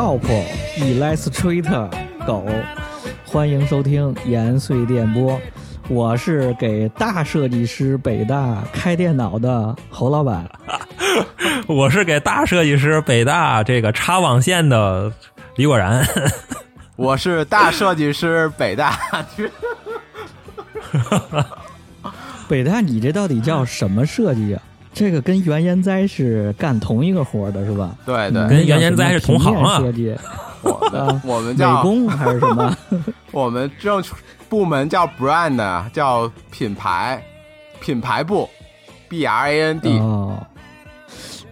Shop Illustrator 狗，欢迎收听延绥电波。我是给大设计师北大开电脑的侯老板，我是给大设计师北大这个插网线的李果然，我是大设计师北大。北大，你这到底叫什么设计啊？这个跟原研哉是干同一个活的，是吧？对对，跟原研哉是同行啊。设计，我们我们叫美工还是什么？我们正部门叫 brand，叫品牌，品牌部，B R A N D。哦，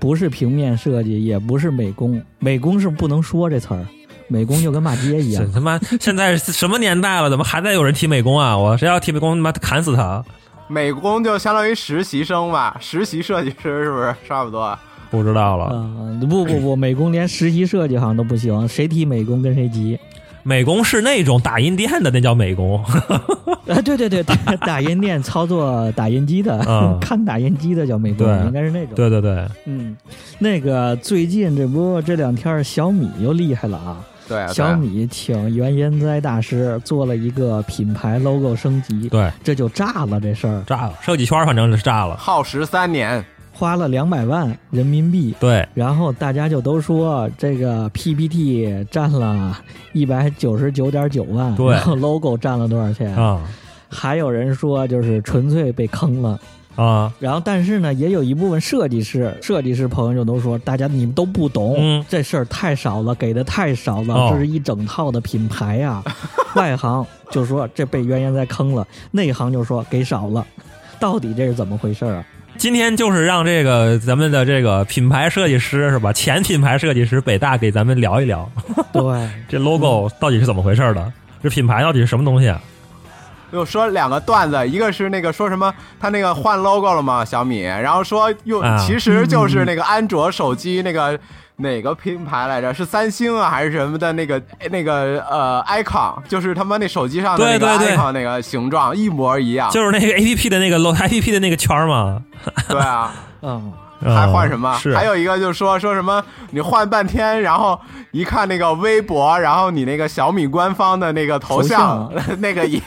不是平面设计，也不是美工，美工是不能说这词儿，美工就跟骂街一样。他妈，现在什么年代了，怎么还在有人提美工啊？我谁要提美工，他妈砍死他！美工就相当于实习生吧，实习设计师是不是差不多？不知道了。啊，不不不，美工连实习设计好像都不行，谁提美工跟谁急。美工是那种打印店的，那叫美工。啊，对对对，打打印店操作打印机的，看打印机的叫美工，应该是那种。对对对，嗯，那个最近这不这两天小米又厉害了啊！对，小米请原研哉大师做了一个品牌 logo 升级，对，这就炸了这事儿，炸了，设计圈反正是炸了，耗时三年。花了两百万人民币，对，然后大家就都说这个 PPT 占了一百九十九点九万，对，logo 占了多少钱？啊？还有人说就是纯粹被坑了啊。然后但是呢，也有一部分设计师、设计师朋友就都说，大家你们都不懂，这事儿太少了，给的太少了，这是一整套的品牌呀。外行就说这被原研在坑了，内行就说给少了，到底这是怎么回事啊？今天就是让这个咱们的这个品牌设计师是吧？前品牌设计师北大给咱们聊一聊，对 这 logo 到底是怎么回事的？这品牌到底是什么东西？又说两个段子，一个是那个说什么他那个换 logo 了吗？小米，然后说又其实就是那个安卓手机那个。哪个品牌来着？是三星啊，还是什么的那个那个呃，icon，就是他妈那手机上的那个 icon 那个形状一模一样，就是那个 A P P 的那个 logo A P P 的那个圈嘛？对啊，嗯。还换什么？还有一个就是说说什么你换半天，然后一看那个微博，然后你那个小米官方的那个头像，那个也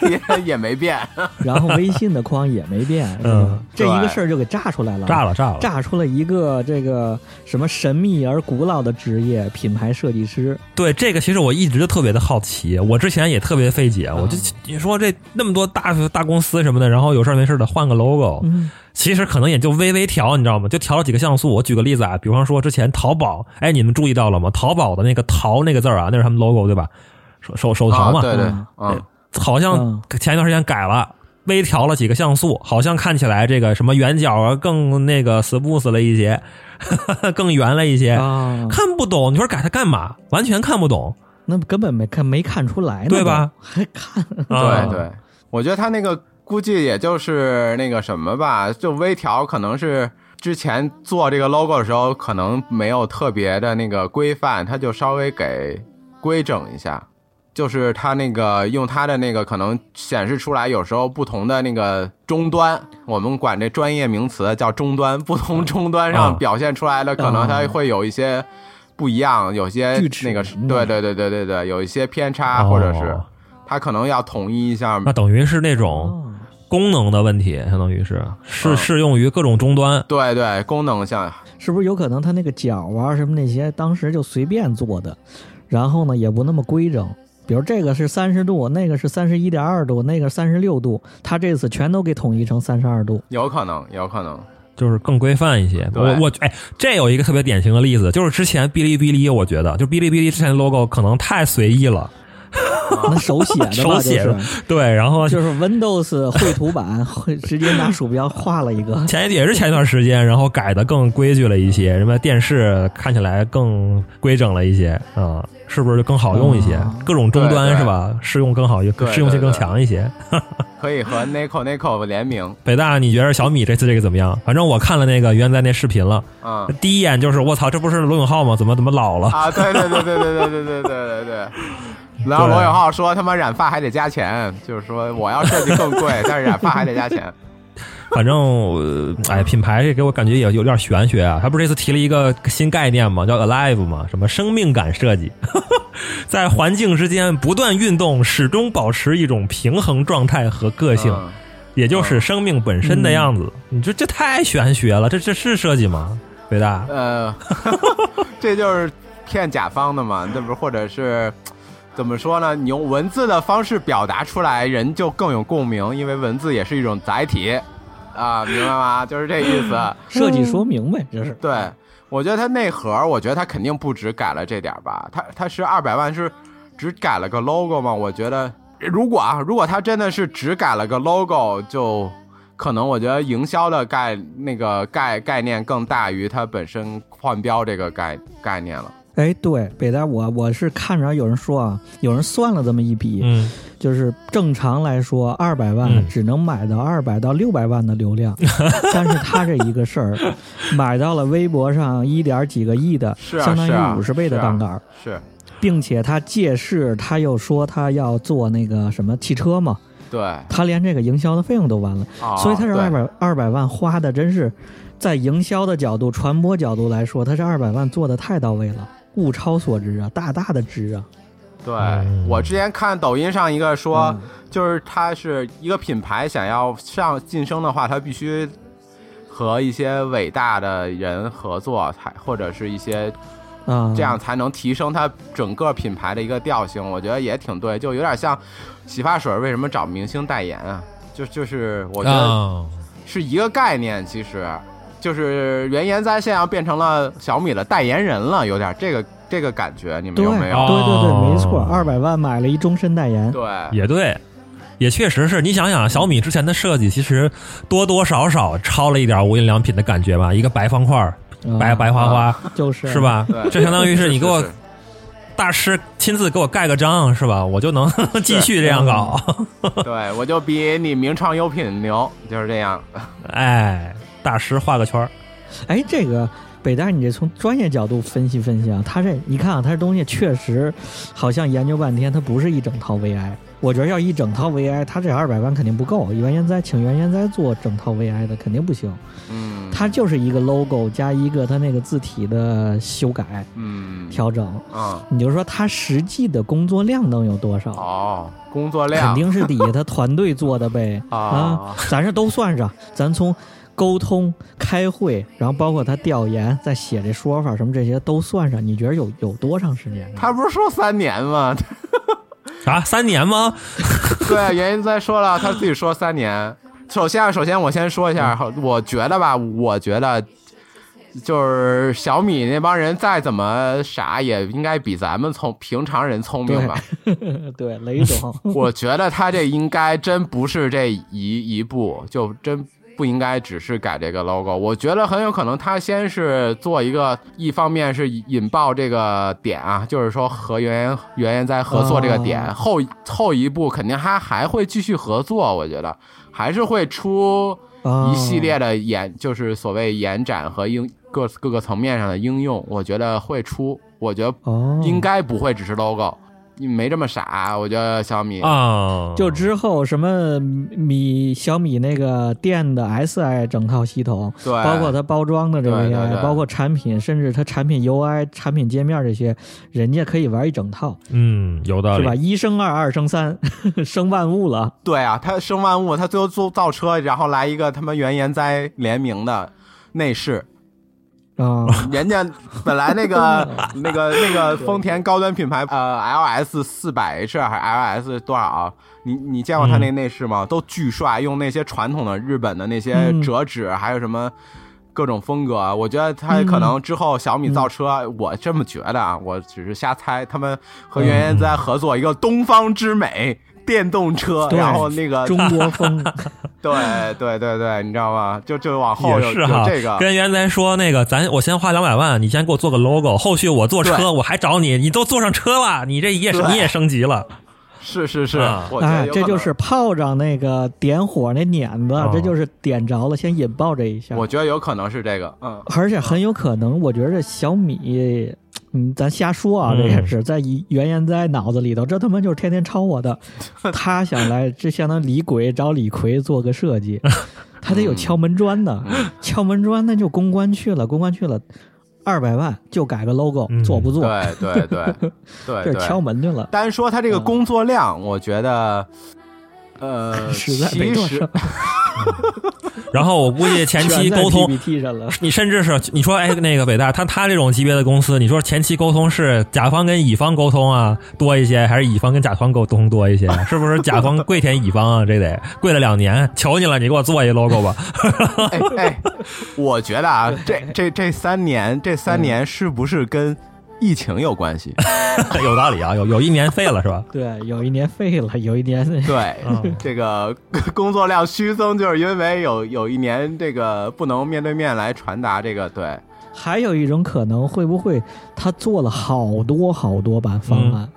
也没变，然后微信的框也没变，嗯，这一个事儿就给炸出来了，炸了炸了，炸出了一个这个什么神秘而古老的职业——品牌设计师。对这个，其实我一直都特别的好奇，我之前也特别费解，我就你说这那么多大大公司什么的，然后有事没事的换个 logo。其实可能也就微微调，你知道吗？就调了几个像素。我举个例子啊，比方说之前淘宝，哎，你们注意到了吗？淘宝的那个“淘”那个字啊，那是他们 logo 对吧？手手手淘嘛，对对，嗯，好像前一段时间改了，微调了几个像素，好像看起来这个什么圆角啊更那个 smooth 了一些，更圆了一些，看不懂。你说改它干嘛？完全看不懂。那根本没看没看出来，对吧？还看？对对，我觉得他那个。估计也就是那个什么吧，就微调，可能是之前做这个 logo 的时候，可能没有特别的那个规范，他就稍微给规整一下。就是他那个用他的那个可能显示出来，有时候不同的那个终端，我们管这专业名词叫终端，不同终端上表现出来的可能它会有一些不一样，有些那个对对对对对对，有一些偏差，或者是他可能要统一一下。那等于是那种。功能的问题，相当于是是适用于各种终端。对对，功能像是不是有可能它那个角啊什么那些，当时就随便做的，然后呢也不那么规整。比如这个是三十度，那个是三十一点二度，那个三十六度，它这次全都给统一成三十二度。有可能，有可能就是更规范一些。我我哎，这有一个特别典型的例子，就是之前哔哩哔哩，我觉得就哔哩哔哩之前的 logo 可能太随意了。那手写的，手写的，对，然后就是 Windows 绘图版，会 直接拿鼠标画了一个。前也是前一段时间，然后改的更规矩了一些，什么电视看起来更规整了一些啊，是不是就更好用一些？各种终端是吧？适用更好，适用性更强一些。可以和 Nico Nico 联名。北大，你觉得小米这次这个怎么样？反正我看了那个原在那视频了，啊，第一眼就是我操，这不是罗永浩吗？怎么怎么老了？啊，对对对对对对对对对对对。然后罗永浩说：“他妈染发还得加钱，就是说我要设计更贵，但是染发还得加钱。”反正哎，品牌这给我感觉也有点玄学啊。他不是这次提了一个新概念嘛，叫 alive 嘛，什么生命感设计，在环境之间不断运动，始终保持一种平衡状态和个性，也就是生命本身的样子。你说这太玄学了，这这是设计吗？北大？呃，这就是骗甲方的嘛，这不或者是。怎么说呢？你用文字的方式表达出来，人就更有共鸣，因为文字也是一种载体，啊，明白吗？就是这意思。设计说明呗，这是。对，我觉得它内核，我觉得它肯定不止改了这点吧。它它是二百万是只改了个 logo 吗？我觉得，如果啊，如果它真的是只改了个 logo，就可能我觉得营销的概那个概概念更大于它本身换标这个概概念了。哎，对，北大，我我是看着有人说啊，有人算了这么一笔，嗯，就是正常来说，二百万只能买到二百到六百万的流量，但是他这一个事儿，买到了微博上一点几个亿的，相当于五十倍的杠杆，是，并且他借势，他又说他要做那个什么汽车嘛，对，他连这个营销的费用都完了，所以他是二百二百万花的，真是在营销的角度、传播角度来说，他这二百万做的太到位了。物超所值啊，大大的值啊！对我之前看抖音上一个说，就是它是一个品牌，想要上晋升的话，它必须和一些伟大的人合作，才或者是一些嗯，这样才能提升它整个品牌的一个调性。我觉得也挺对，就有点像洗发水为什么找明星代言啊？就就是我觉得是一个概念，其实。就是原研哉现在变成了小米的代言人了，有点这个这个感觉，你们有没有？对对对，没错，二百万买了一终身代言，对，也对，也确实是你想想，小米之前的设计其实多多少少超了一点无印良品的感觉吧，一个白方块，白白花花，就是是吧？这相当于是你给我 大师亲自给我盖个章，是吧？我就能 继续这样搞，对我就比你名创优品牛，就是这样，哎。大师画个圈儿，哎，这个北大，你这从专业角度分析分析啊，他这你看啊，他这东西确实好像研究半天，它不是一整套 VI。我觉得要一整套 VI，他这二百万肯定不够。原研哉请原研哉做整套 VI 的肯定不行。嗯，他就是一个 logo 加一个他那个字体的修改，嗯，调整啊。你就说他实际的工作量能有多少？哦，工作量肯定是底下他团队做的呗。啊，咱这都算上，咱从。沟通、开会，然后包括他调研、再写这说法什么这些都算上，你觉得有有多长时间？他不是说三年吗？啊，三年吗？对，原因在说了，他自己说三年。首先，首先我先说一下，我觉得吧，我觉得就是小米那帮人再怎么傻，也应该比咱们聪平常人聪明吧？对，雷总，我觉得他这应该真不是这一一步，就真。不应该只是改这个 logo，我觉得很有可能他先是做一个，一方面是引爆这个点啊，就是说和原原研在合作这个点，后后一步肯定他还会继续合作，我觉得还是会出一系列的延，就是所谓延展和应各各个层面上的应用，我觉得会出，我觉得应该不会只是 logo。你没这么傻，我觉得小米啊，就之后什么米小米那个电的 SI 整套系统，对，包括它包装的这个 AI，包括产品，甚至它产品 UI、产品界面这些，人家可以玩一整套。嗯，有道理，是吧？一生二，二生三，生万物了。对啊，它生万物，它最后做造车，然后来一个他们原研哉联名的内饰。啊，人家本来那个 那个那个丰田高端品牌，呃，L S 四百 H 还是 L S 多少？你你见过他那内饰吗？都巨帅，用那些传统的日本的那些折纸，还有什么各种风格。我觉得他可能之后小米造车，我这么觉得啊，我只是瞎猜。他们和原研哉合作一个东方之美。电动车，然后那个中国风，对对对对，你知道吗？就就往后是哈。这个，跟原来说那个，咱我先花两百万，你先给我做个 logo，后续我坐车，我还找你，你都坐上车了，你这也你也升级了，是是是，哎，这就是炮仗那个点火那碾子，这就是点着了，先引爆这一下。我觉得有可能是这个，嗯，而且很有可能，我觉得小米。嗯，咱瞎说啊，这也是在原研在脑子里头，这他妈就是天天抄我的。他想来，这相当于李鬼找李逵做个设计，他得有敲门砖呢。敲门砖那就公关去了，公关去了，二百万就改个 logo，做不做？对对对 对，这敲门去了。单说他这个工作量，我觉得，呃，实在没多少。然后我估计前期沟通，你甚至是你说哎那个北大他他这种级别的公司，你说前期沟通是甲方跟乙方沟通啊多一些，还是乙方跟甲方沟通多一些？是不是甲方跪舔乙方啊？这得跪了两年，求你了，你给我做一 logo 吧。哎，我觉得啊，这这这三年这三年是不是跟？疫情有关系，有道理啊，有有一年废了是吧？对，有一年废了，有一年 对这个 工作量虚增，就是因为有有一年这个不能面对面来传达这个。对，还有一种可能，会不会他做了好多好多版方案，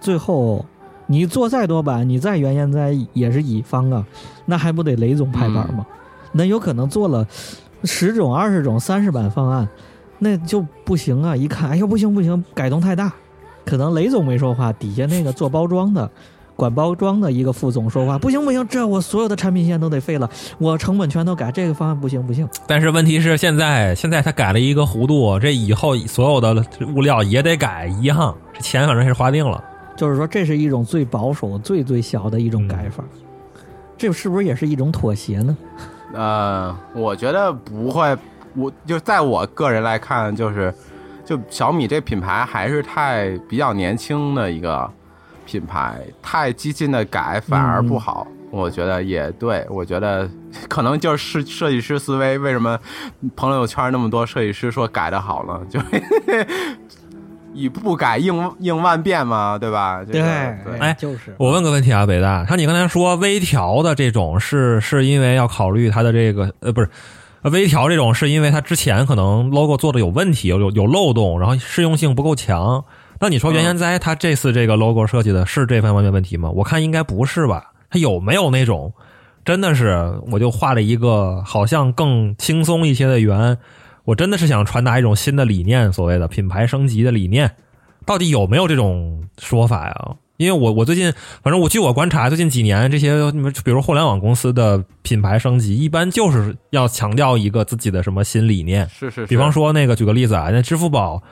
最后你做再多版，你再原研哉也是乙方啊，那还不得雷总拍板吗？那有可能做了十种、二十种、三十版方案。那就不行啊！一看，哎呦，不行不行，改动太大。可能雷总没说话，底下那个做包装的、管包装的一个副总说话，不行不行，这我所有的产品线都得废了，我成本全都改，这个方案不行不行。但是问题是，现在现在他改了一个弧度，这以后所有的物料也得改一样，这钱反正是花定了。就是说，这是一种最保守、最最小的一种改法，这是不是也是一种妥协呢？呃，我觉得不会。我就在我个人来看，就是，就小米这品牌还是太比较年轻的一个品牌，太激进的改反而不好。我觉得也对，我觉得 可能就是设设计师思维。为什么朋友圈那么多设计师说改的好呢？就 以不改应应万变嘛，对吧？对，哎，就是。我问个问题啊，北大，像你刚才说微调的这种，是是因为要考虑它的这个呃，不是。微调这种是因为它之前可能 logo 做的有问题，有有有漏洞，然后适用性不够强。那你说原研哉它这次这个 logo 设计的是这方面的问题吗？我看应该不是吧？它有没有那种真的是我就画了一个好像更轻松一些的圆？我真的是想传达一种新的理念，所谓的品牌升级的理念，到底有没有这种说法呀？因为我我最近反正我据我观察，最近几年这些比如互联网公司的品牌升级，一般就是要强调一个自己的什么新理念。是是。比方说那个举个例子啊，那支付宝，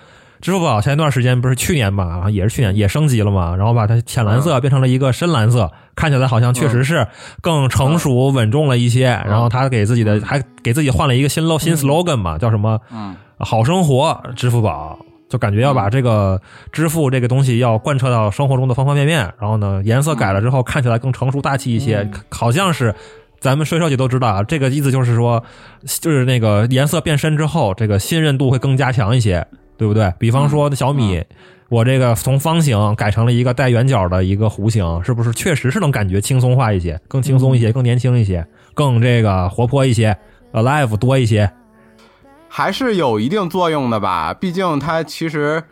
支付宝前一段时间不是去年吧，也是去年也升级了嘛，然后把它浅蓝色变成了一个深蓝色，看起来好像确实是更成熟稳重了一些。然后他给自己的还给自己换了一个新 log 新 slogan 嘛，叫什么？嗯，好生活支付宝。就感觉要把这个支付这个东西要贯彻到生活中的方方面面，然后呢，颜色改了之后看起来更成熟大气一些，好像是咱们设计都知道啊，这个意思就是说，就是那个颜色变深之后，这个信任度会更加强一些，对不对？比方说小米，我这个从方形改成了一个带圆角的一个弧形，是不是确实是能感觉轻松化一些，更轻松一些，更年轻一些，更这个活泼一些，alive 多一些。还是有一定作用的吧，毕竟它其实，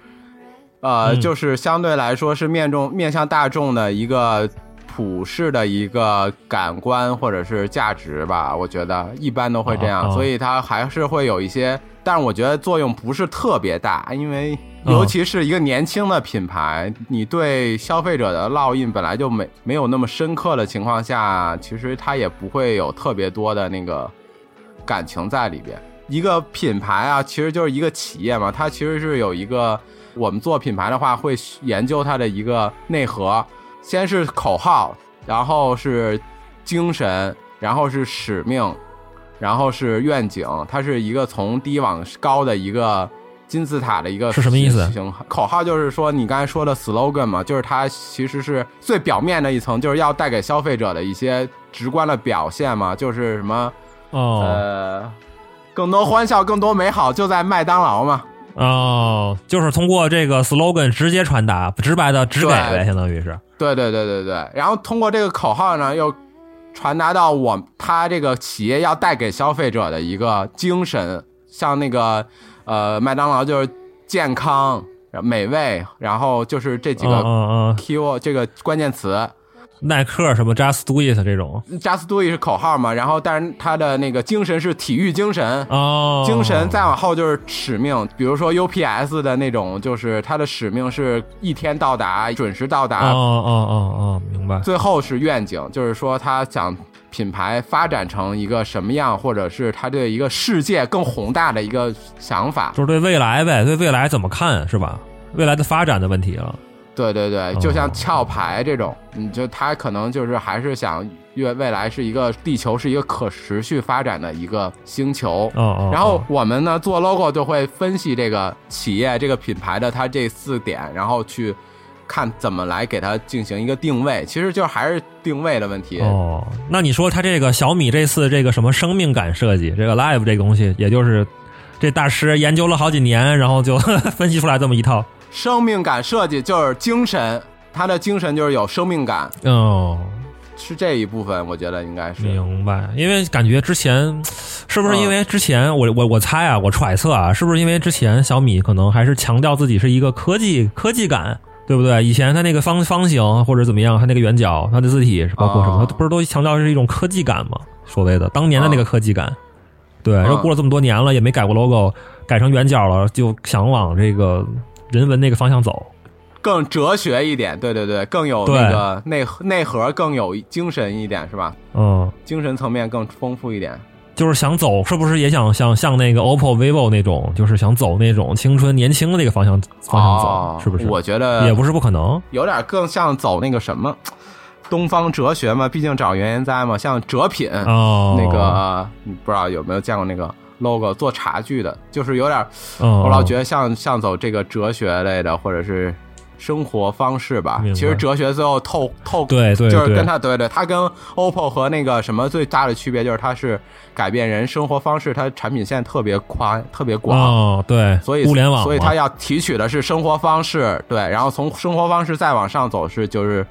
呃，就是相对来说是面中面向大众的一个普世的一个感官或者是价值吧，我觉得一般都会这样，所以它还是会有一些，但是我觉得作用不是特别大，因为尤其是一个年轻的品牌，你对消费者的烙印本来就没没有那么深刻的情况下，其实它也不会有特别多的那个感情在里边。一个品牌啊，其实就是一个企业嘛，它其实是有一个，我们做品牌的话会研究它的一个内核，先是口号，然后是精神，然后是使命，然后是愿景，它是一个从低往高的一个金字塔的一个是什么意思？口号就是说你刚才说的 slogan 嘛，就是它其实是最表面的一层，就是要带给消费者的一些直观的表现嘛，就是什么呃。更多欢笑，更多美好，就在麦当劳嘛。哦，就是通过这个 slogan 直接传达，直白的直给呗，相当于是。对对对对对。然后通过这个口号呢，又传达到我他这个企业要带给消费者的一个精神，像那个呃麦当劳就是健康、美味，然后就是这几个 keyword 这个关键词。耐克什么 Just Do It 这种，Just Do It 是口号嘛？然后，但是它的那个精神是体育精神哦，精神再往后就是使命。比如说 UPS 的那种，就是它的使命是一天到达，准时到达。哦哦哦哦，明白。最后是愿景，就是说他想品牌发展成一个什么样，或者是他对一个世界更宏大的一个想法，就是对未来呗，对未来怎么看是吧？未来的发展的问题了。对对对，就像壳牌这种，你就他可能就是还是想越未来是一个地球是一个可持续发展的一个星球。哦然后我们呢做 logo 就会分析这个企业这个品牌的它这四点，然后去看怎么来给它进行一个定位。其实就还是定位的问题。哦，那你说它这个小米这次这个什么生命感设计，这个 live 这个东西，也就是这大师研究了好几年，然后就 分析出来这么一套。生命感设计就是精神，它的精神就是有生命感。哦，是这一部分，我觉得应该是明白。因为感觉之前 是不是因为之前我我我猜啊，我揣测啊，是不是因为之前小米可能还是强调自己是一个科技科技感，对不对？以前它那个方方形或者怎么样，它那个圆角，它的字体包括什么，它不是都强调是一种科技感吗？所谓的当年的那个科技感。对，然后过了这么多年了，也没改过 logo，改成圆角了，就想往这个。人文那个方向走，更哲学一点，对对对，更有那个内内核，更有精神一点，是吧？嗯，精神层面更丰富一点。就是想走，是不是也想像像那个 OPPO、vivo 那种，就是想走那种青春年轻的那个方向方向走，是不是？我觉得也不是不可能，有点更像走那个什么东方哲学嘛，毕竟找原因在嘛，像哲品哦，那个你不知道有没有见过那个。Logo 做茶具的，就是有点，我老觉得像像走这个哲学类的，或者是生活方式吧。其实哲学最后透透，对对，就是跟它对对，它跟 OPPO 和那个什么最大的区别就是它是改变人生活方式，它产品线特别宽，特别广。哦，对，所以互联网，所以它要提取的是生活方式，对，然后从生活方式再往上走是就是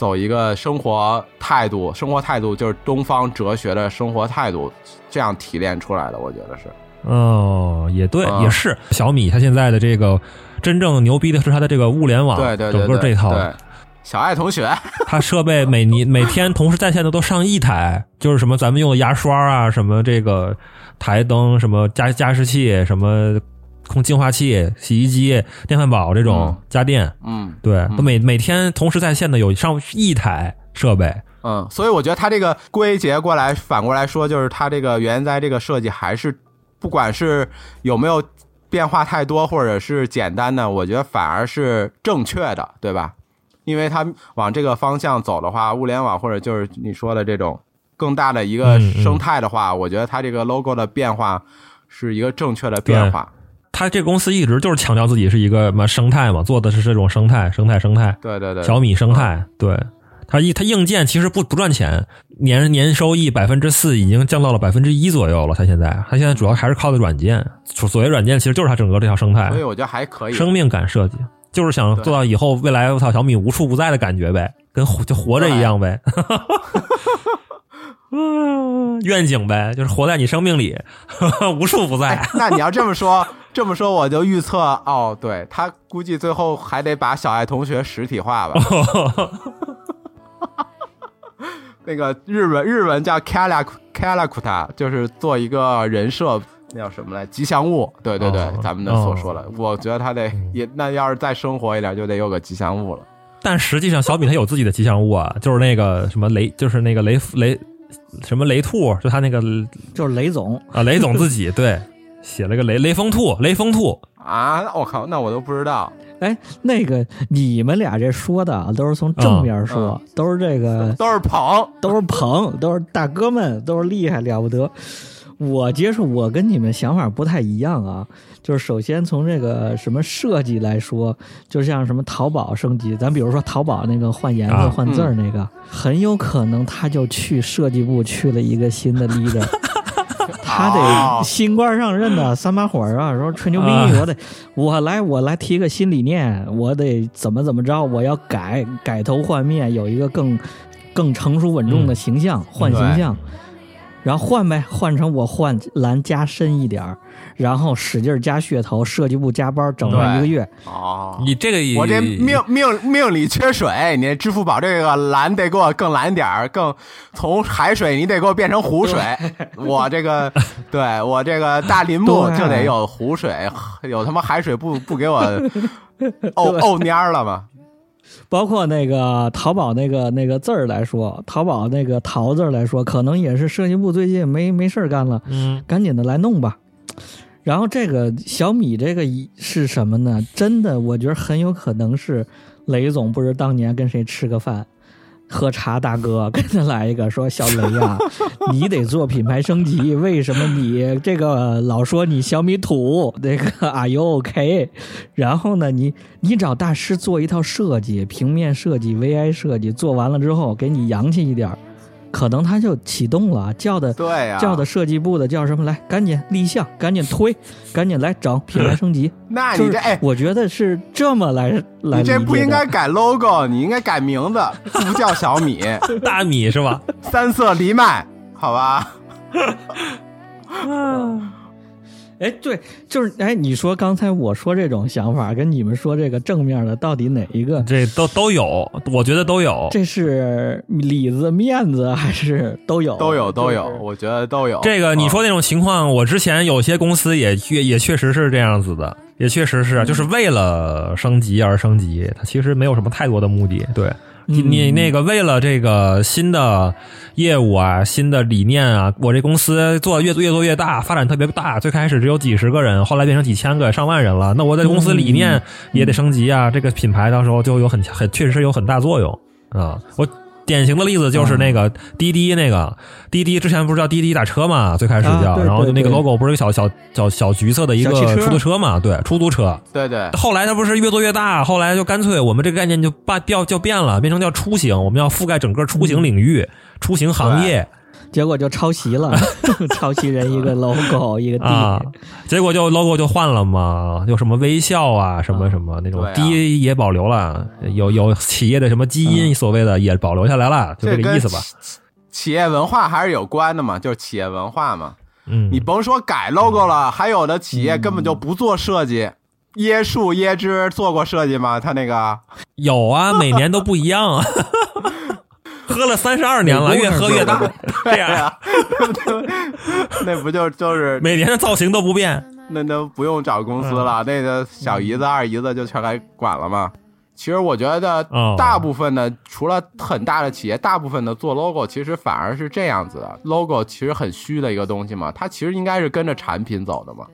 走一个生活态度，生活态度就是东方哲学的生活态度。这样提炼出来的，我觉得是。哦，也对，也是。小米它现在的这个真正牛逼的是它的这个物联网，对对对，整个这套。小爱同学，它设备每年每天同时在线的都上亿台，就是什么咱们用的牙刷啊，什么这个台灯，什么加加湿器，什么空净化器、洗衣机、电饭煲这种家电，嗯，对，都每每天同时在线的有上一台设备。嗯，所以我觉得它这个归结过来，反过来说，就是它这个原在这个设计还是，不管是有没有变化太多，或者是简单的，我觉得反而是正确的，对吧？因为它往这个方向走的话，物联网或者就是你说的这种更大的一个生态的话，我觉得它这个 logo 的变化是一个正确的变化。它这公司一直就是强调自己是一个什么生态嘛，做的是这种生态、生态、生态。对对对，小米生态，对。他硬他硬件其实不不赚钱，年年收益百分之四已经降到了百分之一左右了。他现在他现在主要还是靠的软件，所谓软件其实就是他整个这条生态。所以我觉得还可以。生命感设计就是想做到以后未来我操小米无处不在的感觉呗，跟就活着一样呗。嗯，愿景呗，就是活在你生命里，无处不在。那你要这么说，这么说我就预测哦，对他估计最后还得把小爱同学实体化吧。那个日文日文叫 kala kala kuta，就是做一个人设，那叫什么来？吉祥物。对对对，咱们的所说的，我觉得他得也那要是再生活一点，就得有个吉祥物了。但实际上，小米它有自己的吉祥物啊，就是那个什么雷，就是那个雷雷什么雷兔，就他那个就是雷总啊，雷总自己对写了个雷雷锋兔，雷锋兔啊！我靠，那我都不知道。哎，那个你们俩这说的都是从正面说，都是这个，都是捧，都是捧，都是大哥们，都是厉害了不得。我接触，我跟你们想法不太一样啊。就是首先从这个什么设计来说，就像什么淘宝升级，咱比如说淘宝那个换颜色、换字儿那个，很有可能他就去设计部去了一个新的 leader。他得新官上任的三把火啊，说吹牛逼，我得我来我来提个新理念，我得怎么怎么着，我要改改头换面，有一个更更成熟稳重的形象，换形象，然后换呗，换成我换蓝加深一点儿。然后使劲加噱头，设计部加班整了一个月。哦，你这个我这命命命里缺水，你支付宝这个蓝得给我更蓝点儿，更从海水你得给我变成湖水。我这个 对我这个大林木就得有湖水，有他妈海水不不给我 沤沤蔫了吗？包括那个淘宝那个那个字儿来说，淘宝那个“淘”字来说，可能也是设计部最近没没事干了，嗯，赶紧的来弄吧。然后这个小米这个是什么呢？真的，我觉得很有可能是雷总不是当年跟谁吃个饭。喝茶大哥跟他来一个说小雷呀，你得做品牌升级，为什么你这个老说你小米土那个 Are you OK？然后呢，你你找大师做一套设计，平面设计、VI 设计，做完了之后给你洋气一点。可能他就启动了，叫的对呀，叫的设计部的叫什么来？赶紧立项，赶紧推，赶紧来整品牌升级。那你这哎，我觉得是这么来来。你这不应该改 logo，你应该改名字，不叫小米，大米是吧？三色藜麦，好吧。哎，对，就是哎，你说刚才我说这种想法，跟你们说这个正面的，到底哪一个？这都都有，我觉得都有。这是里子面子还是都有？都有都有，我觉得都有。这个你说那种情况，我之前有些公司也也也确实是这样子的，也确实是，就是为了升级而升级，它其实没有什么太多的目的，对。你你那个为了这个新的业务啊，新的理念啊，我这公司做越做越做越大，发展特别大。最开始只有几十个人，后来变成几千个、上万人了。那我在公司理念也得升级啊，这个品牌到时候就有很很确实是有很大作用啊。我。典型的例子就是那个滴滴，那个滴滴之前不是叫滴滴打车嘛？最开始叫，然后就那个 logo 不是一个小小小小橘色的一个出租车嘛？对，出租车。对对。后来它不是越做越大，后来就干脆我们这个概念就把掉就变了，变成叫出行，我们要覆盖整个出行领域、出行行业。结果就抄袭了，抄袭人一个 logo 一个 D，结果就 logo 就换了嘛，有什么微笑啊，什么什么那种 D 也保留了，有有企业的什么基因，所谓的也保留下来了，就这个意思吧。企业文化还是有关的嘛，就是企业文化嘛。嗯，你甭说改 logo 了，还有的企业根本就不做设计，椰树椰汁做过设计吗？他那个有啊，每年都不一样。喝了三十二年了，越喝越大。对呀，那不就就是每年的造型都不变，那都不用找公司了，那个小姨子、二姨子就全来管了嘛。其实我觉得，大部分的除了很大的企业，大部分的做 logo 其实反而是这样子的。logo 其实很虚的一个东西嘛，它其实应该是跟着产品走的嘛。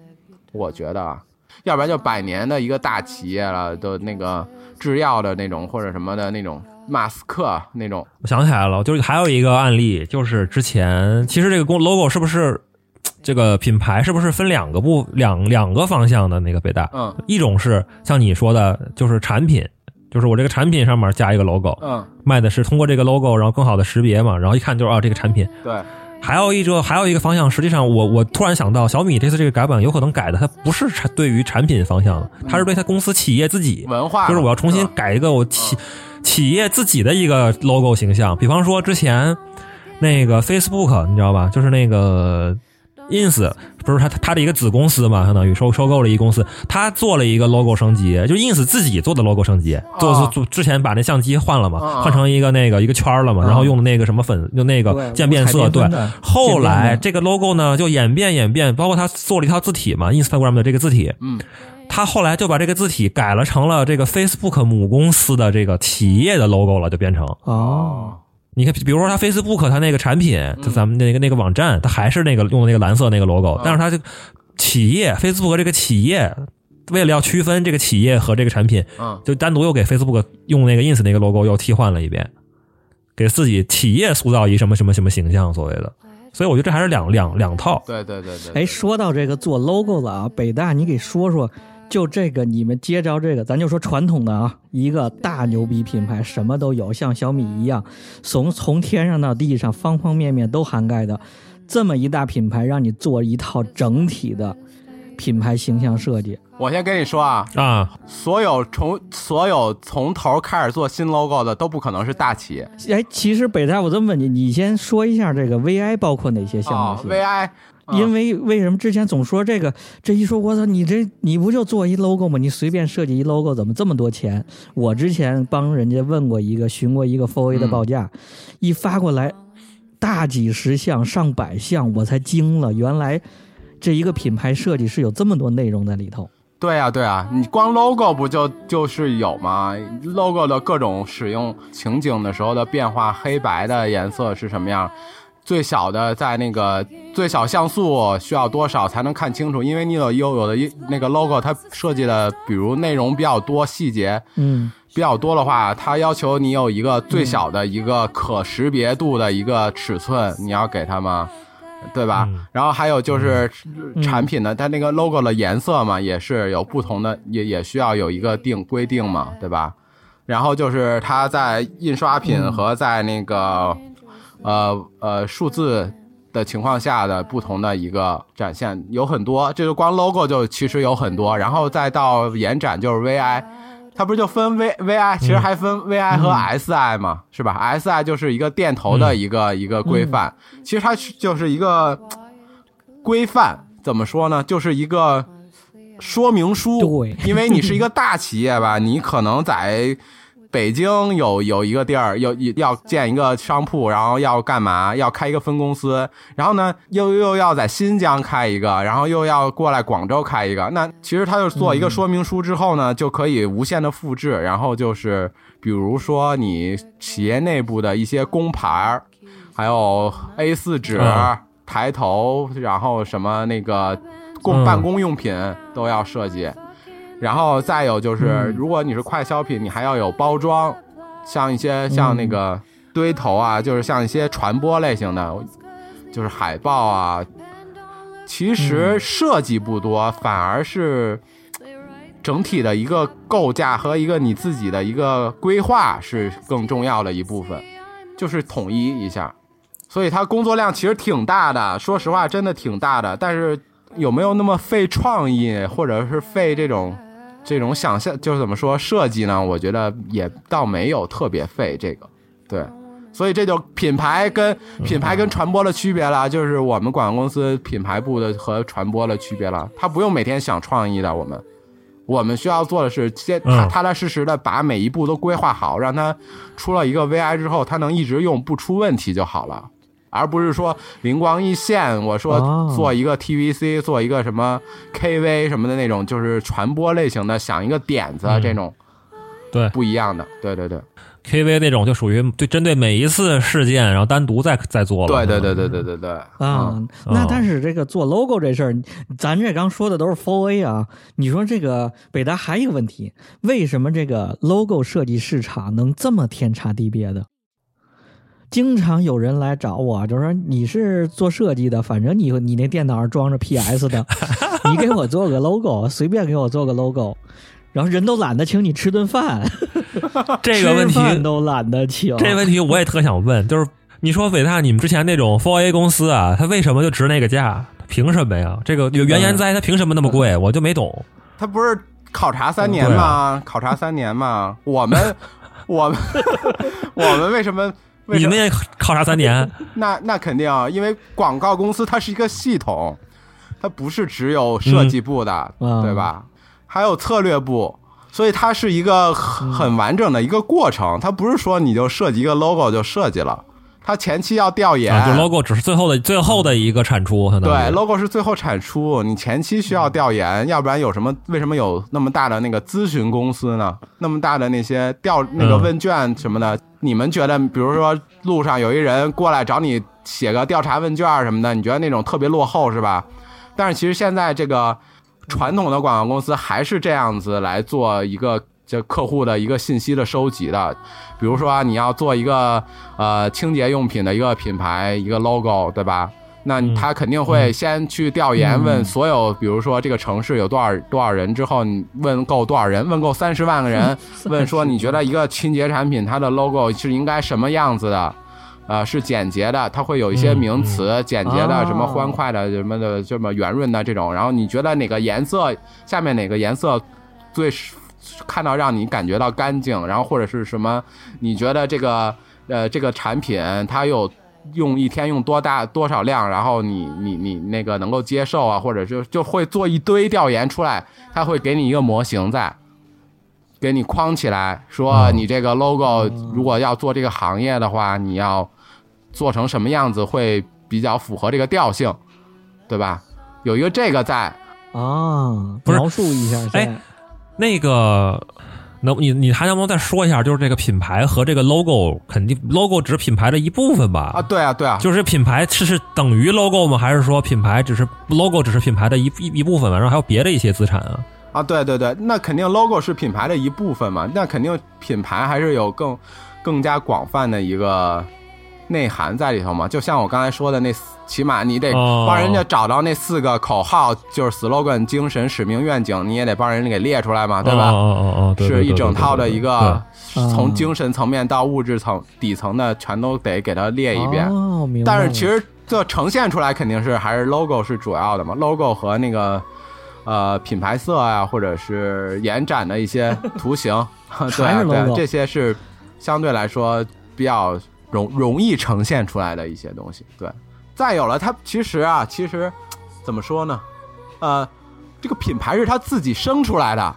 我觉得，要不然就百年的一个大企业了，都那个制药的那种或者什么的那种。马斯克那种，我想起来了，就是还有一个案例，就是之前其实这个公 logo 是不是这个品牌是不是分两个部两两个方向的那个北大？嗯，一种是像你说的，就是产品，就是我这个产品上面加一个 logo，嗯，卖的是通过这个 logo，然后更好的识别嘛，然后一看就是啊这个产品。对，还有一个还有一个方向，实际上我我突然想到，小米这次这个改版有可能改的，它不是产对于产品方向的，它是对它公司企业自己文化，就是我要重新改一个我企。企业自己的一个 logo 形象，比方说之前那个 Facebook，你知道吧？就是那个 ins，不是他他的一个子公司嘛，相当于收收购了一公司，他做了一个 logo 升级，就 ins 自己做的 logo 升级，做做之前把那相机换了嘛，换成一个那个一个圈了嘛，然后用的那个什么粉，用那个渐变色，对。后来这个 logo 呢就演变演变，包括他做了一套字体嘛，Instagram 的这个字体，嗯。他后来就把这个字体改了，成了这个 Facebook 母公司的这个企业的 logo 了，就变成哦。你看，比如说他 Facebook 他那个产品，就咱们那个那个网站，它还是那个用的那个蓝色那个 logo，但是它就企业 Facebook 这个企业，为了要区分这个企业和这个产品，嗯，就单独又给 Facebook 用那个 ins 那个 logo 又替换了一遍，给自己企业塑造一什么什么什么形象，所谓的。所以我觉得这还是两两两套。对对对对。哎，说到这个做 logo 了啊，北大，你给说说。就这个，你们接着这个，咱就说传统的啊，一个大牛逼品牌，什么都有，像小米一样，从从天上到地上，方方面面都涵盖的，这么一大品牌，让你做一套整体的品牌形象设计。我先跟你说啊啊，所有从所有从头开始做新 logo 的都不可能是大企业。哎，其实北大，我这么问你，你先说一下这个 VI 包括哪些项目？VI。因为为什么之前总说这个？这一说，我操，你这你不就做一 logo 吗？你随便设计一 logo，怎么这么多钱？我之前帮人家问过一个，询过一个 f o r A 的报价，一发过来，大几十项、上百项，我才惊了。原来这一个品牌设计是有这么多内容在里头。对啊，对啊，你光 logo 不就就是有吗？logo 的各种使用情景的时候的变化，黑白的颜色是什么样？最小的在那个最小像素需要多少才能看清楚？因为你有有有的一那个 logo 它设计的，比如内容比较多，细节嗯比较多的话，它要求你有一个最小的一个可识别度的一个尺寸，你要给它吗？对吧？然后还有就是产品的它那个 logo 的颜色嘛，也是有不同的，也也需要有一个定规定嘛，对吧？然后就是它在印刷品和在那个呃呃数字的情况下的不同的一个展现有很多，这个光 logo 就其实有很多，然后再到延展就是 VI。它不是就分 V V I，其实还分 V I 和 S I 嘛，是吧？S I 就是一个电头的一个一个规范，其实它就是一个规范，怎么说呢？就是一个说明书。对，因为你是一个大企业吧，你可能在。北京有有一个地儿，要要建一个商铺，然后要干嘛？要开一个分公司，然后呢，又又要在新疆开一个，然后又要过来广州开一个。那其实他就做一个说明书之后呢，就可以无限的复制。然后就是，比如说你企业内部的一些工牌儿还有 A 四纸、抬头，然后什么那个公办公用品都要设计。然后再有就是，如果你是快消品，你还要有包装，像一些像那个堆头啊，就是像一些传播类型的，就是海报啊。其实设计不多，反而是整体的一个构架和一个你自己的一个规划是更重要的一部分，就是统一一下。所以它工作量其实挺大的，说实话真的挺大的。但是有没有那么费创意，或者是费这种？这种想象就是怎么说设计呢？我觉得也倒没有特别费这个，对，所以这就品牌跟品牌跟传播的区别了，就是我们广告公司品牌部的和传播的区别了。他不用每天想创意的，我们我们需要做的是先踏踏踏实实的把每一步都规划好，让他出了一个 VI 之后，他能一直用不出问题就好了。而不是说灵光一现，我说做一个 TVC，做一个什么 KV 什么的那种，就是传播类型的，想一个点子这种，对，不一样的，对对对，KV 那种就属于对针对每一次事件，然后单独再再做了，对对对对对对对，啊，那但是这个做 logo 这事儿，咱这刚说的都是 Four A 啊，你说这个北大还有一个问题，为什么这个 logo 设计市场能这么天差地别的？经常有人来找我，就说你是做设计的，反正你你那电脑上装着 PS 的，你给我做个 logo，随便给我做个 logo，然后人都懒得请你吃顿饭，这个问题都懒得请。这个问题我也特想问，就是你说伟大，你们之前那种 Four A 公司啊，他为什么就值那个价？凭什么呀？这个有原研哉，他凭什么那么贵？我就没懂。他不是考察三年吗？考察三年吗？我们我们 我们为什么？你们也考察三年？那那肯定啊，因为广告公司它是一个系统，它不是只有设计部的，对吧？还有策略部，所以它是一个很很完整的一个过程。它不是说你就设计一个 logo 就设计了，它前期要调研。就 logo 只是最后的最后的一个产出，对，logo 是最后产出，你前期需要调研，要不然有什么？为什么有那么大的那个咨询公司呢？那么大的那些调那个问卷什么的？你们觉得，比如说路上有一人过来找你写个调查问卷什么的，你觉得那种特别落后是吧？但是其实现在这个传统的广告公司还是这样子来做一个这客户的一个信息的收集的。比如说你要做一个呃清洁用品的一个品牌一个 logo，对吧？那他肯定会先去调研，问所有，比如说这个城市有多少多少人之后，你问够多少人？问够三十万个人，问说你觉得一个清洁产品它的 logo 是应该什么样子的？呃，是简洁的，它会有一些名词，简洁的，什么欢快的，什么的，这么圆润的这种。然后你觉得哪个颜色下面哪个颜色最看到让你感觉到干净？然后或者是什么？你觉得这个呃这个产品它有？用一天用多大多少量，然后你你你那个能够接受啊，或者就就会做一堆调研出来，它会给你一个模型在，给你框起来，说你这个 logo 如果要做这个行业的话，你要做成什么样子会比较符合这个调性，对吧？有一个这个在，啊，描述一下，哎，那个。能你你还能不能再说一下，就是这个品牌和这个 logo，肯定 logo 只是品牌的一部分吧？啊，对啊，对啊，就是品牌是是等于 logo 吗？还是说品牌只是 logo 只是品牌的一一一部分嘛？然后还有别的一些资产啊？啊，对对对，那肯定 logo 是品牌的一部分嘛？那肯定品牌还是有更更加广泛的一个。内涵在里头嘛，就像我刚才说的那，起码你得帮人家找到那四个口号，就是 slogan、精神、使命、愿景，你也得帮人家给列出来嘛，对吧？哦哦哦，是一整套的一个，从精神层面到物质层底层的，全都得给它列一遍。但是其实这呈现出来肯定是还是 logo 是主要的嘛，logo 和那个呃品牌色啊，或者是延展的一些图形，对对，这些是相对来说比较。容容易呈现出来的一些东西，对。再有了，它其实啊，其实怎么说呢？呃，这个品牌是他自己生出来的，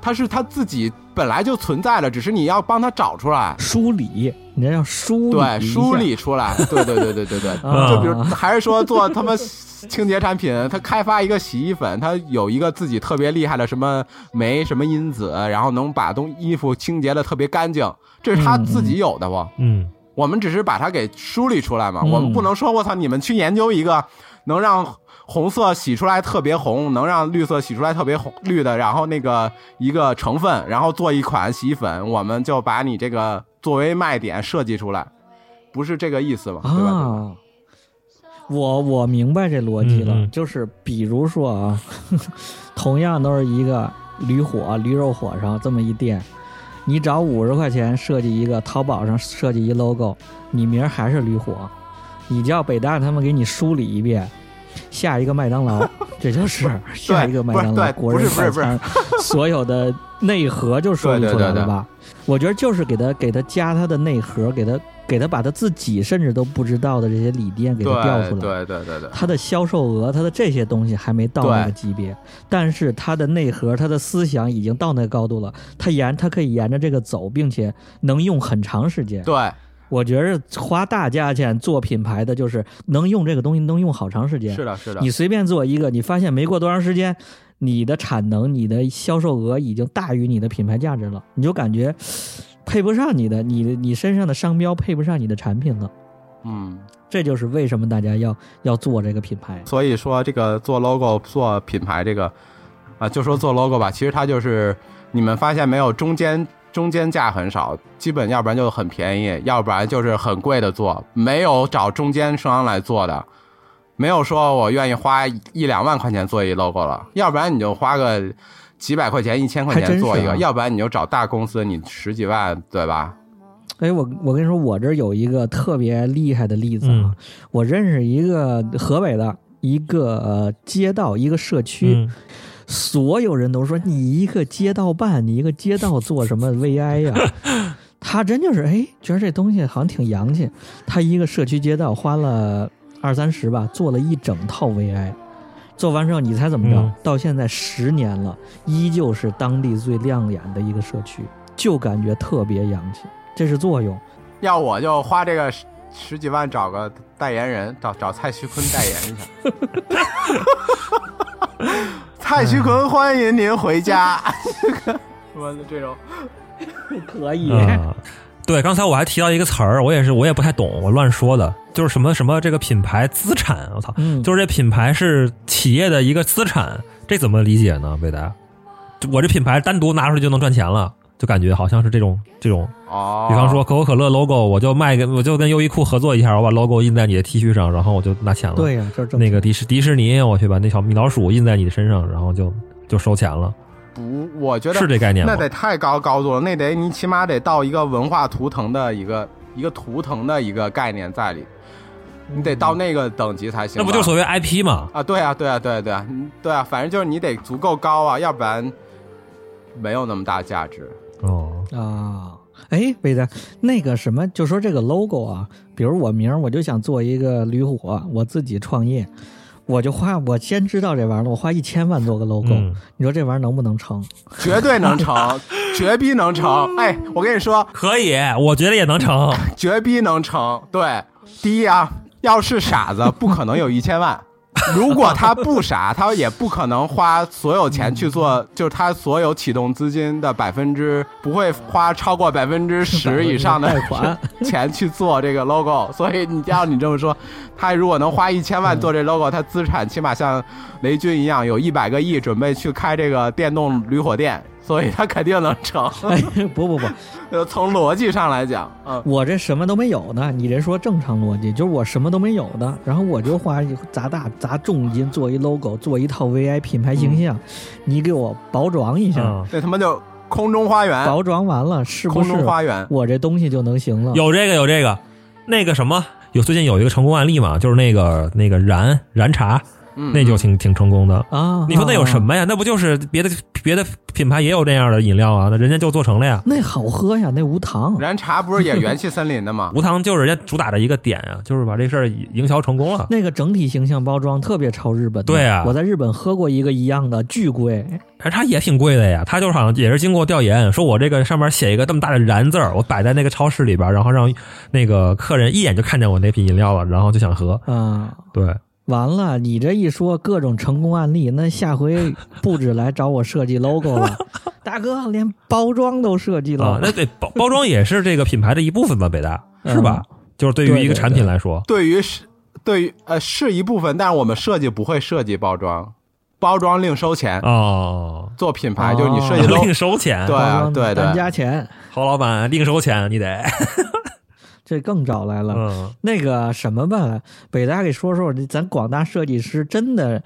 它是他自己本来就存在的，只是你要帮他找出来、梳理，你要梳理，对，梳理出来。对对对对对对。就比如，还是说做他们清洁产品，他开发一个洗衣粉，他有一个自己特别厉害的什么酶、什么因子，然后能把东衣服清洁的特别干净。这是他自己有的不？嗯，我们只是把它给梳理出来嘛。我们不能说我操，你们去研究一个能让红色洗出来特别红，能让绿色洗出来特别红绿的，然后那个一个成分，然后做一款洗衣粉，我们就把你这个作为卖点设计出来，不是这个意思嘛？对吧？我我明白这逻辑了，就是比如说啊，同样都是一个驴火驴肉火烧这么一店。你找五十块钱设计一个淘宝上设计一 logo，你名儿还是驴火，你叫北大他们给你梳理一遍，下一个麦当劳，这就是下一个麦当劳国人快餐，所有的内核就说出来了吧？我觉得就是给他给他加他的内核，给他。给他把他自己甚至都不知道的这些理念给他调出来，对对对对，他的销售额，他的这些东西还没到那个级别，但是他的内核，他的思想已经到那个高度了。他沿他可以沿着这个走，并且能用很长时间。对，我觉着花大价钱做品牌的，就是能用这个东西能用好长时间。是的，是的。你随便做一个，你发现没过多长时间，你的产能、你的销售额已经大于你的品牌价值了，你就感觉。配不上你的，你的你身上的商标配不上你的产品了，嗯，这就是为什么大家要要做这个品牌。所以说，这个做 logo 做品牌这个啊，就说做 logo 吧，其实它就是你们发现没有，中间中间价很少，基本要不然就很便宜，要不然就是很贵的做，没有找中间商来做的，没有说我愿意花一两万块钱做一 logo 了，要不然你就花个。几百块钱、一千块钱做一个，要不然你就找大公司，你十几万，对吧？哎，我我跟你说，我这有一个特别厉害的例子啊！我认识一个河北的一个街道，一个社区，所有人都说你一个街道办，你一个街道做什么 VI 呀？他真就是哎，觉得这东西好像挺洋气。他一个社区街道花了二三十吧，做了一整套 VI。做完之后，你猜怎么着？到现在十年了，依旧是当地最亮眼的一个社区，就感觉特别洋气。这是作用。要我就花这个十十几万找个代言人，找找蔡徐坤代言一下。蔡徐坤，欢迎您回家。我的这种 可以。对，刚才我还提到一个词儿，我也是，我也不太懂，我乱说的，就是什么什么这个品牌资产，我操，就是这品牌是企业的一个资产，这怎么理解呢？魏达，我这品牌单独拿出来就能赚钱了，就感觉好像是这种这种。哦。比方说可口可乐 logo，我就卖给，我就跟优衣库合作一下，我把 logo 印在你的 T 恤上，然后我就拿钱了。对呀，这那个迪士迪士尼，我去把那小米老鼠印在你的身上，然后就就收钱了。不，我觉得是这概念，那得太高高度了，那得你起码得到一个文化图腾的一个一个图腾的一个概念在里，你得到那个等级才行。那不就所谓 IP 吗？啊，对啊，对啊，对啊，对啊，对啊，反正就是你得足够高啊，要不然没有那么大价值。哦啊，哎，伟子，那个什么，就说这个 logo 啊，比如我名，我就想做一个驴火，我自己创业。我就花，我先知道这玩意儿，我花一千万做个 logo，你说这玩意儿能不能成？绝对能成，绝逼能成！哎，我跟你说，可以，我觉得也能成，绝逼能成。对，第一啊，要是傻子，不可能有一千万。如果他不傻，他也不可能花所有钱去做，就是他所有启动资金的百分之不会花超过百分之十以上的 钱去做这个 logo。所以你要你这么说，他如果能花一千万做这 logo，他资产起码像雷军一样有一百个亿，准备去开这个电动驴火店。所以他肯定能成。不不不，从逻辑上来讲，嗯，我这什么都没有呢。你这说正常逻辑，就是我什么都没有的，然后我就花砸大砸重金做一 logo，做一套 VI 品牌形象，你给我包装一下，这他妈就空中花园。包装完了是不是？空中花园，我这东西就能行了。有这个有这个，那个什么，有最近有一个成功案例嘛，就是那个那个燃燃茶。那就挺挺成功的啊！你说那有什么呀？那不就是别的别的品牌也有这样的饮料啊？那人家就做成了呀。那好喝呀，那无糖。燃茶不是也元气森林的吗？无糖就是人家主打的一个点啊，就是把这事儿营销成功了。那个整体形象包装特别超日本。对啊，我在日本喝过一个一样的，巨贵。燃茶也挺贵的呀，它就是好像也是经过调研，说我这个上面写一个这么大的“燃”字儿，我摆在那个超市里边，然后让那个客人一眼就看见我那瓶饮料了，然后就想喝。啊，对。完了，你这一说各种成功案例，那下回 不止来找我设计 logo 了，大哥连包装都设计了。那对包包装也是这个品牌的一部分吧？北大是吧？就是对于一个产品来说，对于是，对于呃是一部分，但是我们设计不会设计包装，包装另收钱哦。做品牌就是你设计 另收钱，对对对，加钱。侯老板另收钱，你得。这更找来了，那个什么吧，北大给说说，咱广大设计师真的，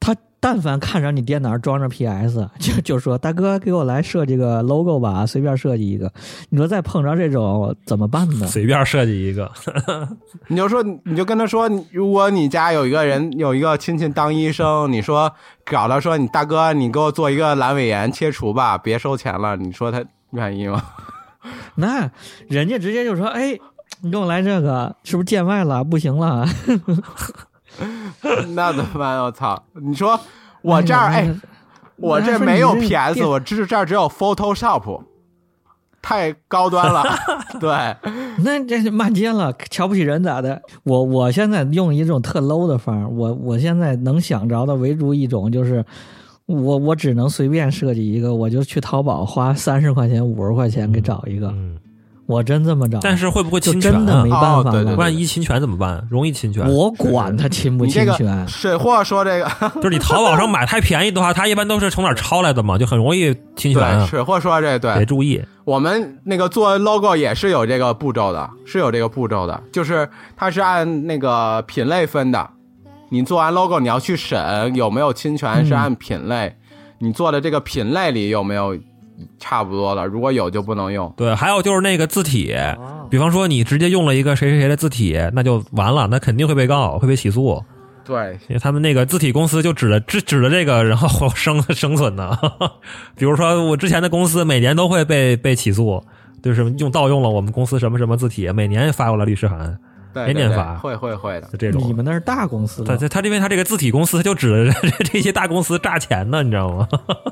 他但凡看着你电脑装着 PS，就就说大哥给我来设计个 logo 吧，随便设计一个。你说再碰着这种怎么办呢？随便设计一个，你就说你就跟他说，如果你家有一个人有一个亲戚当医生，你说找他说你大哥，你给我做一个阑尾炎切除吧，别收钱了，你说他愿意吗？那人家直接就说：“哎，你给我来这个，是不是见外了？不行了。”那怎么办？我操！你说我这儿哎，我这没有 PS，我这这儿只有 Photoshop，太高端了。对，那这骂街了，瞧不起人咋的？我我现在用一种特 low 的方儿，我我现在能想着的唯独一种就是。我我只能随便设计一个，我就去淘宝花三十块钱、五十块钱给找一个。嗯，我真这么找。但是会不会侵权？真的没办法了。万一侵权怎么办？容易侵权。我管他侵不侵权。水货说这个，就是你淘宝上买太便宜的话，他一般都是从哪抄来的嘛，就很容易侵权。水货说这对，得注意。我们那个做 logo 也是有这个步骤的，是有这个步骤的，就是它是按那个品类分的。你做完 logo，你要去审有没有侵权，是按品类。你做的这个品类里有没有差不多的？如果有就不能用。对，还有就是那个字体，比方说你直接用了一个谁谁谁的字体，那就完了，那肯定会被告，会被起诉。对，因为他们那个字体公司就指着指指着这个，然后生 生存的。比如说我之前的公司每年都会被被起诉，就是用盗用了我们公司什么什么字体，每年发过来律师函。没念法，会会会的，就这种。你们那是大公司，他他他因为他这个字体公司，他就指的 这些大公司诈钱呢，你知道吗？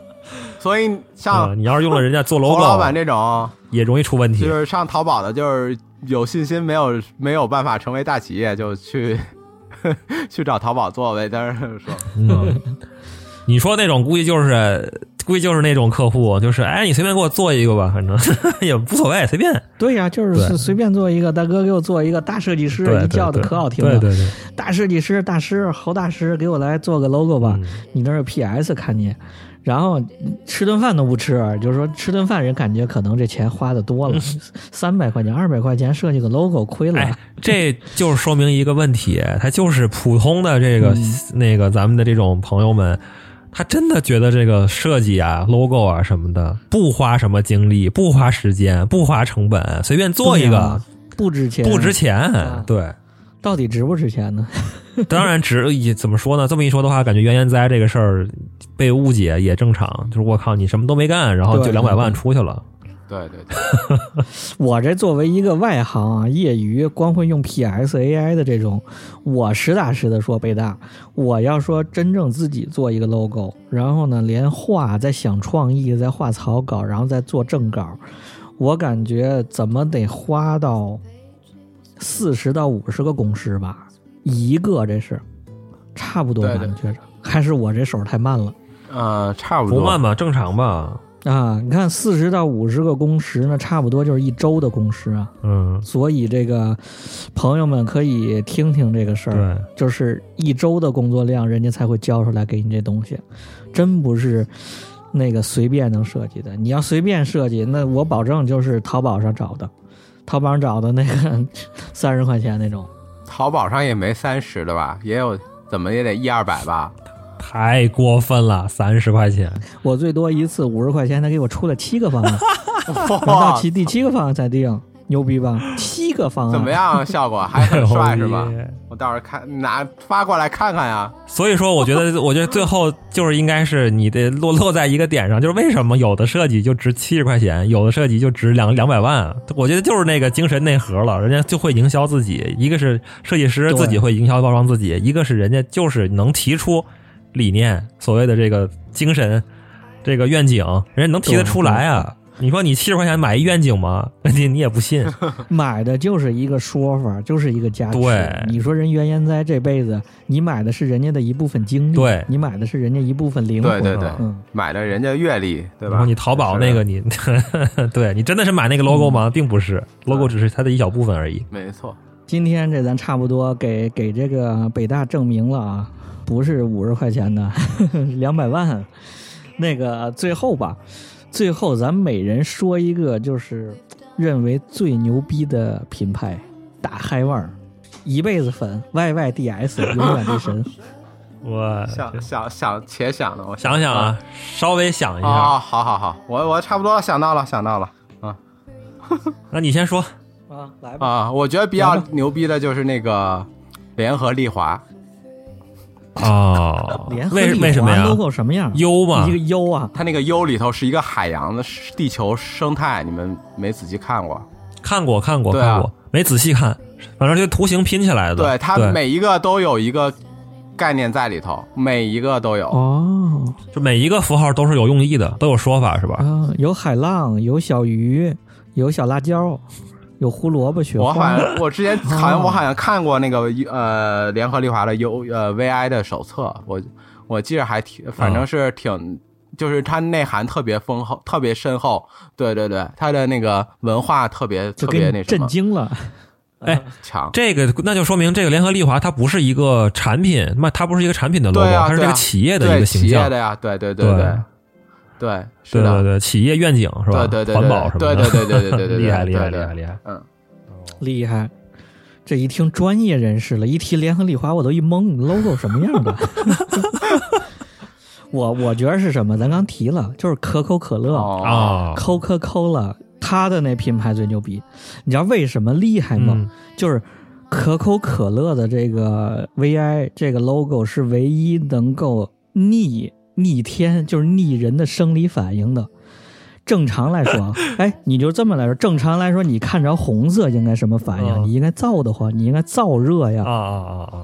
所以像你要是用了人家做 logo，老板这种也容易出问题。就是上淘宝的，就是有信心没有没有办法成为大企业，就去去找淘宝做呗。但是说，你说那种估计就是。估计就是那种客户，就是哎，你随便给我做一个吧，反正 也无所谓，随便。对呀，就是随便做一个，大哥给我做一个大设计师，一叫的可好听了。对对对，大设计师，大师侯大师，给我来做个 logo 吧。你那有 PS 看你，然后吃顿饭都不吃，就是说吃顿饭人感觉可能这钱花的多了，三百块钱、二百块钱设计个 logo 亏了。这就是说明一个问题，他就是普通的这个那个咱们的这种朋友们。他真的觉得这个设计啊、logo 啊什么的不花什么精力、不花时间、不花成本，随便做一个不值钱，不值钱。对，到底值不值钱呢？当然值。也怎么说呢？这么一说的话，感觉原研哉这个事儿被误解也正常。就是我靠，你什么都没干，然后就两百万出去了。对对对，我这作为一个外行啊，业余光会用 PS AI 的这种，我实打实的说，北大，我要说真正自己做一个 logo，然后呢，连画再想创意，再画草稿，然后再做正稿，我感觉怎么得花到四十到五十个工时吧，一个这是，差不多吧？你觉着？还是我这手太慢了？呃，差不多。不慢吧？正常吧？啊，你看四十到五十个工时呢，差不多就是一周的工时啊。嗯。所以这个朋友们可以听听这个事儿，就是一周的工作量，人家才会交出来给你这东西，真不是那个随便能设计的。你要随便设计，那我保证就是淘宝上找的，淘宝上找的那个三十块钱那种。淘宝上也没三十的吧？也有，怎么也得一二百吧？太过分了，三十块钱，我最多一次五十块钱，他给我出了七个方案，我到七第七个方案再定，牛逼吧？七个方案怎么样？效果还很帅是吧？我到时候看拿发过来看看呀。所以说，我觉得，我觉得最后就是应该是你得落落在一个点上，就是为什么有的设计就值七十块钱，有的设计就值两两百万？我觉得就是那个精神内核了，人家就会营销自己，一个是设计师自己会营销包装自己，一个是人家就是能提出。理念，所谓的这个精神，这个愿景，人家能提得出来啊？你说你七十块钱买一愿景吗？你你也不信，买的就是一个说法，就是一个价值。对，你说人袁研哉这辈子，你买的是人家的一部分经历，对你买的是人家一部分灵魂，对对对，嗯，买的人家阅历，对吧？然后你淘宝那个，你 对你真的是买那个 logo 吗？并不是，logo 只是它的一小部分而已。没错，今天这咱差不多给给这个北大证明了啊。不是五十块钱的，两百万。那个最后吧，最后咱每人说一个，就是认为最牛逼的品牌，大嗨腕儿，一辈子粉，Y Y D S，永远的神。我想想想，且想呢，我想想啊，稍微想一下。啊，好好好，我我差不多想到了，想到了。啊，那你先说啊，来吧。啊，我觉得比较牛逼的就是那个联合利华。哦，为为什么呀？logo 什么样？U 嘛，一个 U 啊，它那个 U 里头是一个海洋的地球生态，你们没仔细看过？看过，看过，看过，没仔细看，反正就图形拼起来的。对，它每一个都有一个概念在里头，每一个都有。哦，就每一个符号都是有用意的，都有说法是吧？啊，有海浪，有小鱼，有小辣椒。有胡萝卜学。我好像 我之前好像我好像看过那个呃联合利华的 U 呃 VI 的手册，我我记着还挺，反正是挺，就是它内涵特别丰厚，特别深厚。对对对，它的那个文化特别特别那什么，震惊了。哎，强！这个那就说明这个联合利华它不是一个产品，那它不是一个产品的 logo，它是这个企业的一个形象。企业的呀，对对对对。对，对对对对，企业愿景是吧？对对对，环保什么的，对对对对对 对，厉害厉害厉害厉害，嗯，厉害。这一听专业人士了，一提联合利华，我都一懵，logo 什么样的？我我觉得是什么？咱刚提了，就是可口可乐啊，Coca Cola，它的那品牌最牛逼。你知道为什么厉害吗？就是可口可乐的这个 VI 这个 logo 是唯一能够逆。逆天就是逆人的生理反应的。正常来说，哎，你就这么来说。正常来说，你看着红色应该什么反应？你应该燥得慌，你应该燥热呀。啊啊啊啊！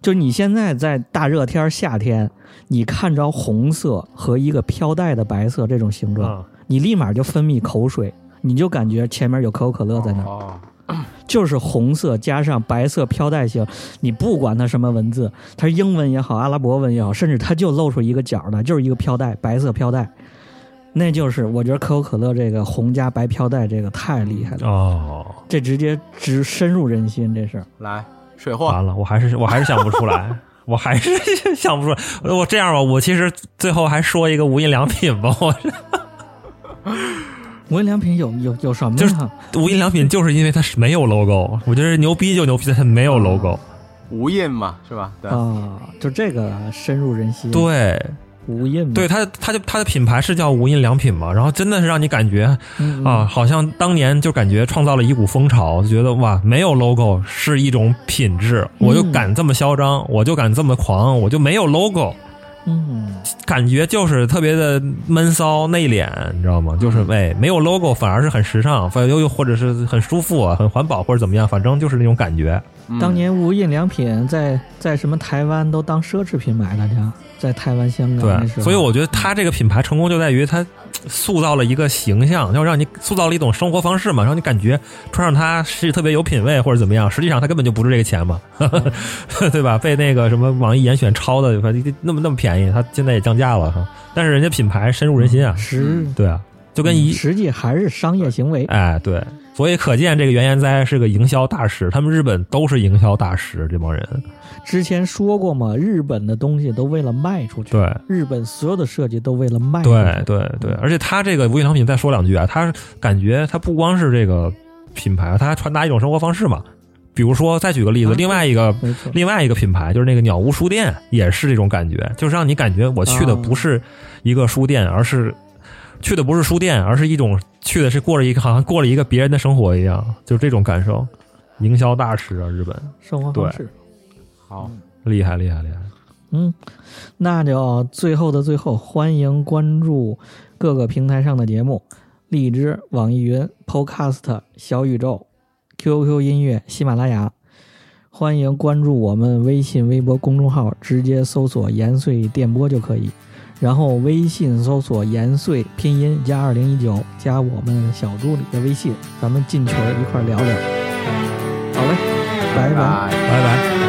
就你现在在大热天夏天，你看着红色和一个飘带的白色这种形状，你立马就分泌口水，你就感觉前面有可口可乐在那儿。就是红色加上白色飘带型，你不管它什么文字，它是英文也好，阿拉伯文也好，甚至它就露出一个角来，就是一个飘带，白色飘带，那就是我觉得可口可乐这个红加白飘带这个太厉害了哦，这直接直深入人心，这是来水货。完了，我还是我还是想不出来，我还是想不出来，我这样吧，我其实最后还说一个无印良品吧，我。无印良品有有有什么？就是无印良品，就是因为它是没有 logo。我觉得牛逼就牛逼在它没有 logo，无印嘛，是吧？对啊，就这个深入人心。对，无印，对它，它就它的品牌是叫无印良品嘛。然后真的是让你感觉啊，好像当年就感觉创造了一股风潮，就觉得哇，没有 logo 是一种品质，我就敢这么嚣张，我就敢这么狂，我就没有 logo。嗯，感觉就是特别的闷骚内敛，你知道吗？就是哎，没有 logo 反而是很时尚，反又又或者是很舒服啊，很环保或者怎么样，反正就是那种感觉。当年无印良品在在什么台湾都当奢侈品买了去，在台湾、香港对，所以我觉得它这个品牌成功就在于它 塑造了一个形象，要让你塑造了一种生活方式嘛，让你感觉穿上它是特别有品位或者怎么样。实际上它根本就不是这个钱嘛，对吧？被那个什么网易严选抄的，那么那么便宜，它现在也降价了哈。但是人家品牌深入人心啊，是，对啊，就跟一实际还是商业行为。哎，对。所以可见，这个原研哉是个营销大师。他们日本都是营销大师，这帮人。之前说过嘛，日本的东西都为了卖出去。对，日本所有的设计都为了卖。对对对，而且他这个无印良品，再说两句啊，他感觉他不光是这个品牌，他还传达一种生活方式嘛。比如说，再举个例子，另外一个另外一个品牌就是那个鸟屋书店，也是这种感觉，就是让你感觉我去的不是一个书店，而是。去的不是书店，而是一种去的是过了一个好像过了一个别人的生活一样，就这种感受。营销大师啊，日本生活方式，好厉害厉害厉害。嗯，那就最后的最后，欢迎关注各个平台上的节目：荔枝、网易云、Podcast、小宇宙、QQ 音乐、喜马拉雅。欢迎关注我们微信、微博公众号，直接搜索“延绥电波”就可以。然后微信搜索“延岁”拼音加二零一九，加我们小助理的微信，咱们进群一块聊聊。好嘞，拜拜，拜拜。